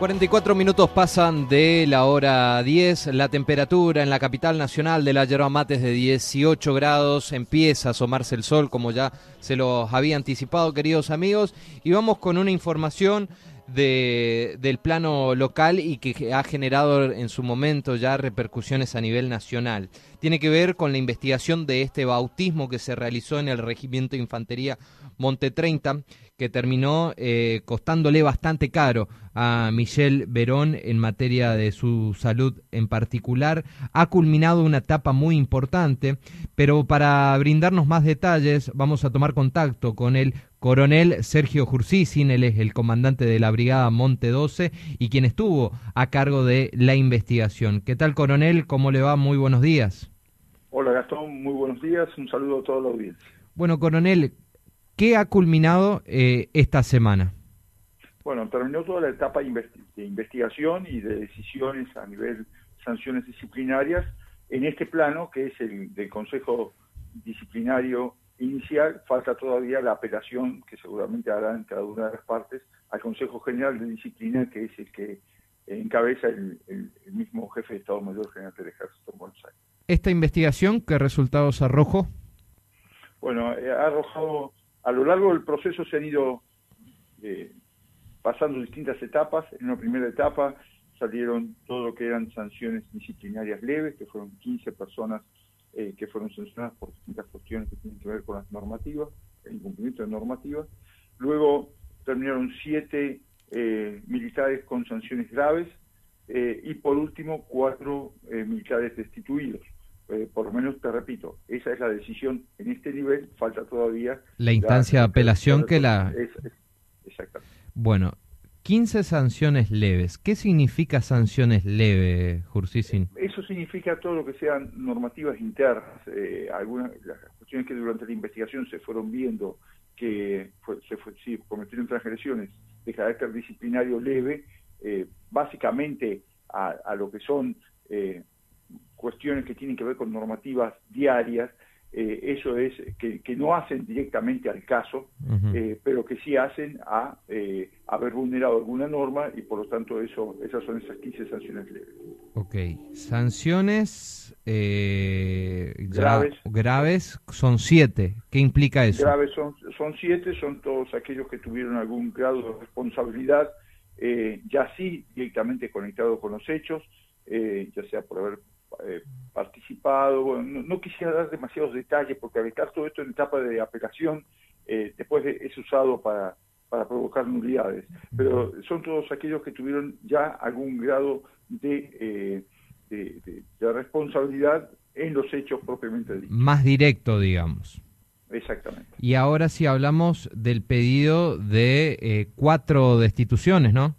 44 minutos pasan de la hora 10. La temperatura en la capital nacional de la yerba mate es de 18 grados. Empieza a asomarse el sol, como ya se los había anticipado, queridos amigos. Y vamos con una información de, del plano local y que ha generado en su momento ya repercusiones a nivel nacional. Tiene que ver con la investigación de este bautismo que se realizó en el Regimiento de Infantería Monte 30, que terminó eh, costándole bastante caro a Michelle Verón en materia de su salud en particular. Ha culminado una etapa muy importante, pero para brindarnos más detalles vamos a tomar contacto con el coronel Sergio Jursicin, él es el comandante de la Brigada Monte 12 y quien estuvo a cargo de la investigación. ¿Qué tal, coronel? ¿Cómo le va? Muy buenos días. Hola, Gastón. Muy buenos días. Un saludo a toda la audiencia. Bueno, coronel, ¿Qué ha culminado eh, esta semana? Bueno, terminó toda la etapa de investigación y de decisiones a nivel sanciones disciplinarias en este plano, que es el del Consejo Disciplinario Inicial. Falta todavía la apelación, que seguramente harán cada una de las partes, al Consejo General de Disciplina, que es el que encabeza el, mismo jefe de Estado Mayor General del Ejército en Buenos Aires. ¿Esta investigación qué resultados arrojó? Bueno, eh, ha arrojado a lo largo del proceso se han ido eh, pasando distintas etapas. En una primera etapa salieron todo lo que eran sanciones disciplinarias leves, que fueron 15 personas eh, que fueron sancionadas por distintas cuestiones que tienen que ver con las normativas, el incumplimiento de normativas. Luego terminaron siete eh, militares con sanciones graves y por último cuatro militares destituidos. Eh, por lo menos te repito, esa es la decisión en este nivel, falta todavía... La instancia de apelación que la... exactamente. Bueno, 15 sanciones leves. ¿Qué significa sanciones leves, Jursisin? Eso significa todo lo que sean normativas internas. Eh, algunas las cuestiones que durante la investigación se fueron viendo que se fue, sí, cometieron transgresiones de carácter disciplinario leve, eh, básicamente a, a, lo que son eh, cuestiones que tienen que ver con normativas diarias, eh, eso es que, no hacen directamente al caso, eh, pero que sí hacen a eh, haber vulnerado alguna norma y por lo tanto eso esas son esas 15 sanciones leves. Ok, sanciones graves. graves son siete. ¿Qué implica eso? Graves son, son siete, son todos aquellos que tuvieron algún grado de responsabilidad, ya sí directamente conectado con los hechos, ya sea por haber eh, participado. no, quisiera dar demasiados detalles porque al estar todo esto en etapa de apelación, eh, después es usado para, para provocar nulidades. Pero son todos aquellos que tuvieron ya algún grado de, eh, de, responsabilidad en los hechos propiamente dichos. Más directo, digamos. Exactamente. Y ahora si hablamos del pedido de cuatro destituciones, ¿no?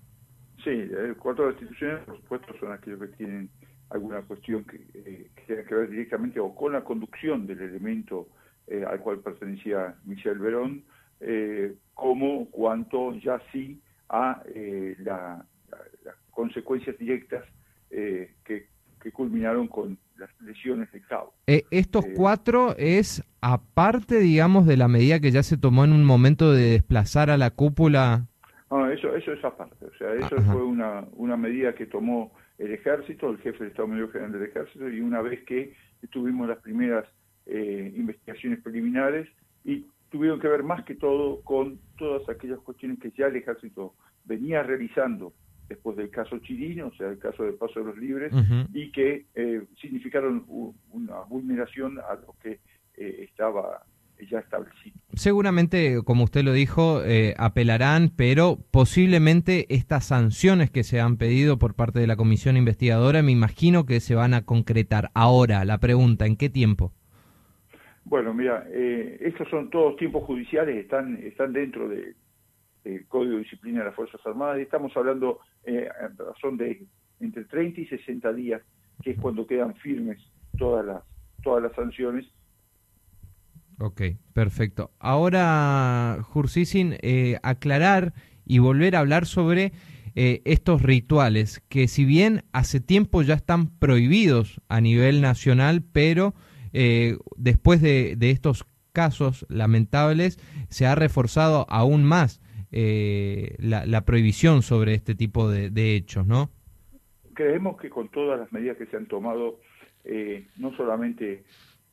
Sí, cuatro destituciones, por supuesto, son aquellos que tienen alguna cuestión que, eh, tenga que ver directamente o con la conducción del elemento eh, al cual pertenecía Michel Verón, eh, como cuanto ya sí a las consecuencias directas que, culminaron con las lesiones de cabo. estos cuatro es aparte, digamos, de la medida que ya se tomó en un momento de desplazar a la cúpula. Eso, eso es aparte. O sea, eso fue una, una medida que tomó el ejército, el jefe del Estado Mayor General del Ejército, y una vez que tuvimos las primeras eh, investigaciones preliminares y tuvieron que ver más que todo con todas aquellas cuestiones que ya el ejército venía realizando después del caso Chirino, o sea, el caso del paso de los libres, y que eh, significaron una vulneración a lo que eh, estaba ya establecido. Seguramente, como usted lo dijo, eh, apelarán, pero posiblemente estas sanciones que se han pedido por parte de la comisión investigadora, me imagino que se van a concretar. Ahora, la pregunta, ¿en qué tiempo? Bueno, mira, eh, estos son todos tiempos judiciales, están, están dentro del Código de Disciplina de las Fuerzas Armadas y estamos hablando eh, en razón de entre 30 y 60 días, que es cuando quedan firmes todas las, todas las sanciones Ok, perfecto. Ahora, Jursisin, eh, aclarar y volver a hablar sobre eh, estos rituales, que si bien hace tiempo ya están prohibidos a nivel nacional, pero eh, después de, estos casos lamentables se ha reforzado aún más eh, la, prohibición sobre este tipo de, hechos, ¿no? Creemos que con todas las medidas que se han tomado, no solamente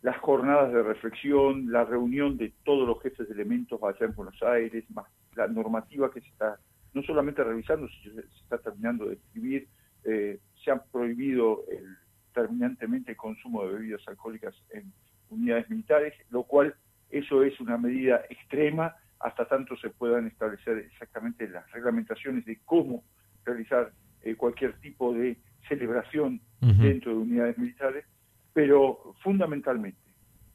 las jornadas de reflexión, la reunión de todos los jefes de elementos allá en Buenos Aires, más la normativa que se está no solamente revisando, sino se está terminando de escribir, eh, se ha prohibido el, terminantemente el consumo de bebidas alcohólicas en unidades militares, lo cual eso es una medida extrema hasta tanto se puedan establecer exactamente las reglamentaciones de cómo realizar eh, cualquier tipo de celebración dentro de unidades militares, pero fundamentalmente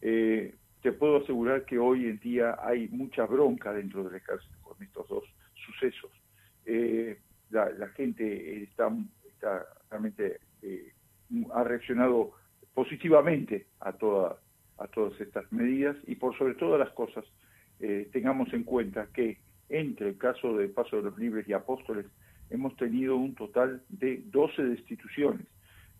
eh, te puedo asegurar que hoy en día hay mucha bronca dentro del ejército con estos dos sucesos. Eh, la, gente está, realmente ha reaccionado positivamente a toda, a todas estas medidas y por sobre todas las cosas eh, tengamos en cuenta que entre el caso de Paso de los Libres y Apóstoles hemos tenido un total de 12 destituciones,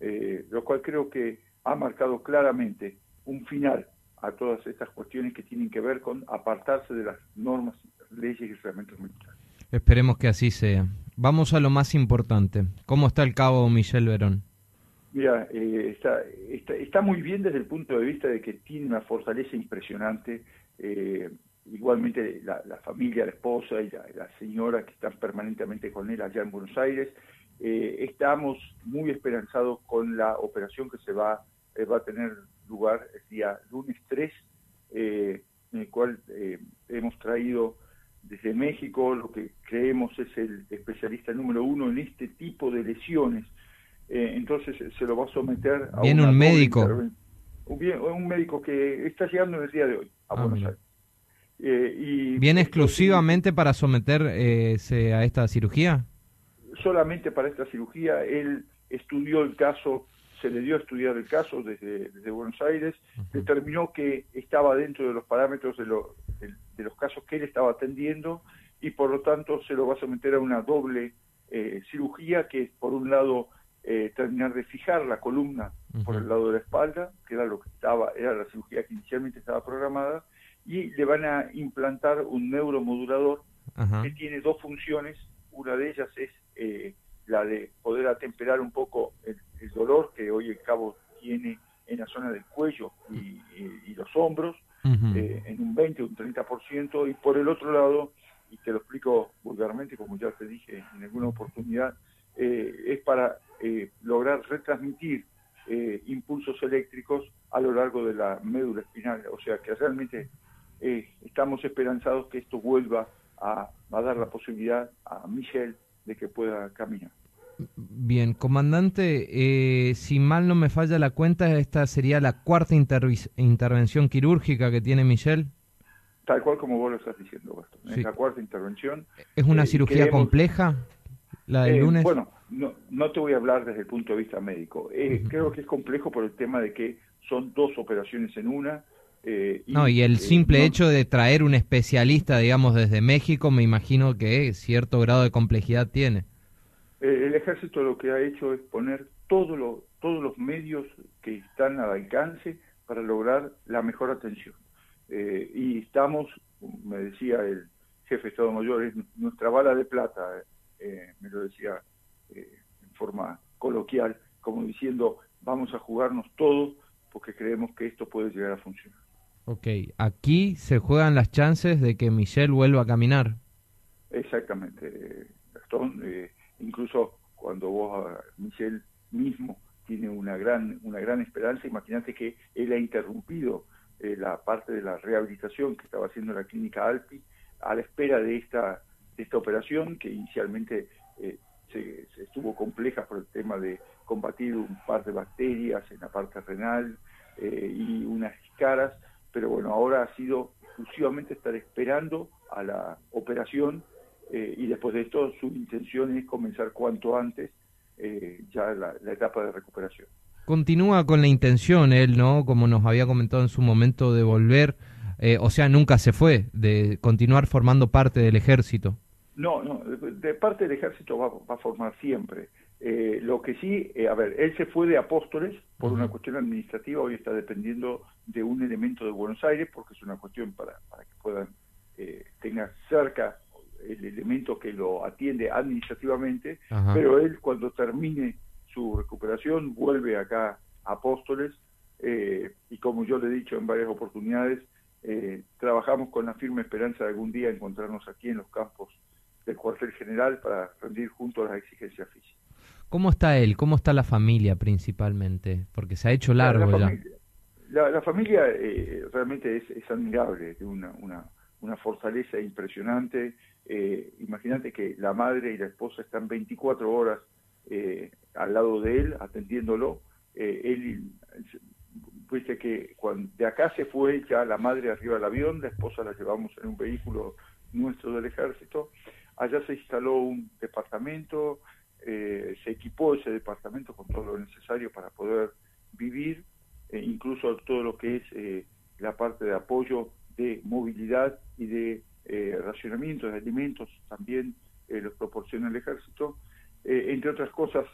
eh, lo cual creo que ha marcado claramente un final a todas estas cuestiones que tienen que ver con apartarse de las normas, leyes y reglamentos militares. Esperemos que así sea. Vamos a lo más importante. ¿Cómo está el cabo Michel Verón? Mira, eh, está, está, muy bien desde el punto de vista de que tiene una fortaleza impresionante. Eh, igualmente la, familia, la esposa y la, señora que están permanentemente con él allá en Buenos Aires. Eh, estamos muy esperanzados con la operación que se va, va a tener lugar el día lunes 3, en el cual hemos traído desde México lo que creemos es el especialista número uno en este tipo de lesiones eh, entonces eh, se lo va a someter a Viene un médico. Un, médico que está llegando en el día de hoy a ah, Buenos Aires. Eh, y, ¿Viene exclusivamente para someterse a esta cirugía? Solamente para esta cirugía. Él estudió el caso, se le dio a estudiar el caso desde, Buenos Aires, determinó que estaba dentro de los parámetros de, de, los casos que él estaba atendiendo y por lo tanto se lo va a someter a una doble cirugía que por un lado eh, terminar de fijar la columna por el lado de la espalda, que era lo que estaba, era la cirugía que inicialmente estaba programada, y le van a implantar un neuromodulador que tiene dos funciones, una de ellas es eh, la de poder atemperar un poco el, dolor que hoy el cabo tiene en la zona del cuello y, los hombros, eh, en un 20 o un 30%, y por el otro lado, y te lo explico vulgarmente, como ya te dije en alguna oportunidad, es para eh, lograr retransmitir eh, impulsos eléctricos a lo largo de la médula espinal. O sea que realmente eh, estamos esperanzados que esto vuelva a, dar la posibilidad a Michel de que pueda caminar. Bien, comandante, si mal no me falla la cuenta, esta sería la cuarta intervención quirúrgica que tiene Michel. Tal cual como vos lo estás diciendo, Gastón. Es la cuarta intervención. ¿Es una cirugía compleja la del lunes? Bueno, no, no te voy a hablar desde el punto de vista médico. Eh, creo que es complejo por el tema de que son dos operaciones en una. Eh, no, y el eh, simple hecho de traer un especialista, digamos, desde México, me imagino que cierto grado de complejidad tiene. el ejército lo que ha hecho es poner todo lo, todos los medios que están al alcance para lograr la mejor atención. y estamos, me decía el jefe de Estado Mayor, es nuestra bala de plata, me lo decía eh, en forma coloquial, como diciendo, vamos a jugarnos todo porque creemos que esto puede llegar a funcionar. Ok, aquí se juegan las chances de que Michelle vuelva a caminar. Exactamente, Gastón. Eh, incluso cuando vos, Michelle mismo, tiene una gran, una gran esperanza, imagínate que él ha interrumpido eh, la parte de la rehabilitación que estaba haciendo la clínica Alpi a la espera de esta, de esta operación que inicialmente eh, se, estuvo compleja por el tema de combatir un par de bacterias en la parte renal eh, y unas caras, pero bueno, ahora ha sido exclusivamente estar esperando a la operación eh, y después de esto su intención es comenzar cuanto antes eh, ya la, etapa de recuperación. Continúa con la intención él, ¿no? Como nos había comentado en su momento de volver, o sea, nunca se fue, de continuar formando parte del ejército. No, no, de parte del ejército va, a formar siempre. Eh, lo que sí, eh, a ver, él se fue de Apóstoles por una cuestión administrativa, hoy está dependiendo de un elemento de Buenos Aires, porque es una cuestión para, para que puedan, eh, tenga cerca el elemento que lo atiende administrativamente, pero él cuando termine su recuperación vuelve acá a Apóstoles eh, y como yo le he dicho en varias oportunidades, trabajamos con la firme esperanza de algún día encontrarnos aquí en los campos del cuartel general para rendir juntos las exigencias físicas. ¿Cómo está él? ¿Cómo está la familia principalmente? Porque se ha hecho largo la, ya. Familia, la, familia eh, realmente es, admirable, de una, una, una fortaleza impresionante. Eh, imagínate que la madre y la esposa están 24 horas eh, al lado de él, atendiéndolo. Eh, él, viste que cuando de acá se fue ya la madre arriba del avión, la esposa la llevamos en un vehículo nuestro del ejército. Allá se instaló un departamento, eh, se equipó ese departamento con todo lo necesario para poder vivir, eh, incluso todo lo que es eh, la parte de apoyo de movilidad y de racionamiento de alimentos también los proporciona el ejército. entre otras cosas,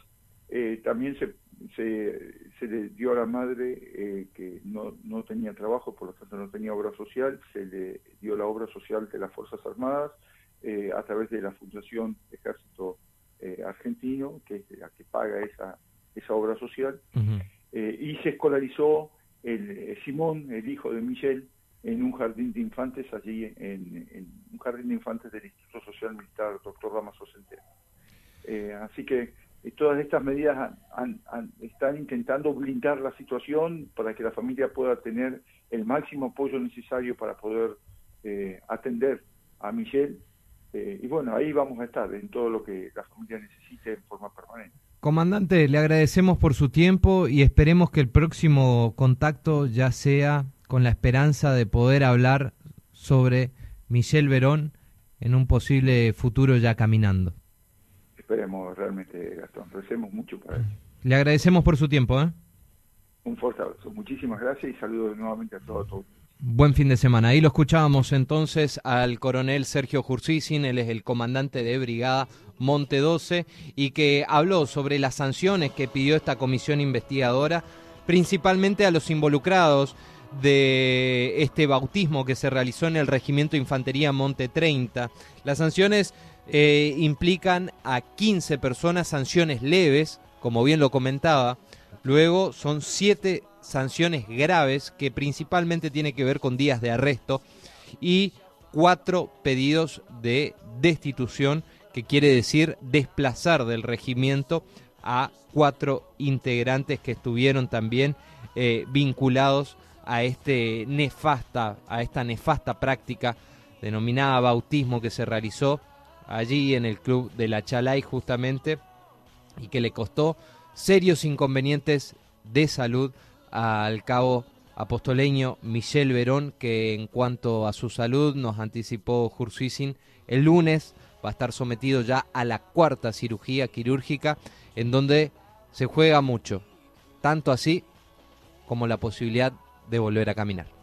también se, se, le dio a la madre que no, no tenía trabajo, por lo tanto no tenía obra social, se le dio la obra social de las Fuerzas Armadas a través de la Fundación Ejército eh, argentino, que es la que paga esa, esa obra social, eh, y se escolarizó el, eh, Simón, el hijo de Michel, en un jardín de infantes allí, en, un jardín de infantes del Instituto Social Militar Doctor Damaso Centeno. así que todas estas medidas están intentando blindar la situación para que la familia pueda tener el máximo apoyo necesario para poder atender a Michelle eh, y bueno, ahí vamos a estar en todo lo que la familia necesite en forma permanente. Comandante, le agradecemos por su tiempo y esperemos que el próximo contacto ya sea con la esperanza de poder hablar sobre Michelle Verón en un posible futuro ya caminando. Esperemos realmente, Gastón. Recemos mucho para eso. Le agradecemos por su tiempo. ¿eh? Un fuerte abrazo. Muchísimas gracias y saludos nuevamente a todos. Buen fin de semana. Ahí lo escuchábamos entonces al coronel Sergio Jursisin, él es el comandante de brigada Monte 12 y que habló sobre las sanciones que pidió esta comisión investigadora, principalmente a los involucrados de este bautismo que se realizó en el Regimiento Infantería Monte 30. Las sanciones eh, implican a 15 personas, sanciones leves, como bien lo comentaba. Luego son siete sanciones graves que principalmente tiene que ver con días de arresto y cuatro pedidos de destitución, que quiere decir desplazar del regimiento a cuatro integrantes que estuvieron también eh, vinculados a este nefasta, a esta nefasta práctica denominada bautismo que se realizó allí en el club de la Chalay justamente y que le costó serios inconvenientes de salud al cabo apostoleño Michel Verón, que en cuanto a su salud nos anticipó Jursuisin, el lunes va a estar sometido ya a la cuarta cirugía quirúrgica, en donde se juega mucho, tanto así como la posibilidad de volver a caminar.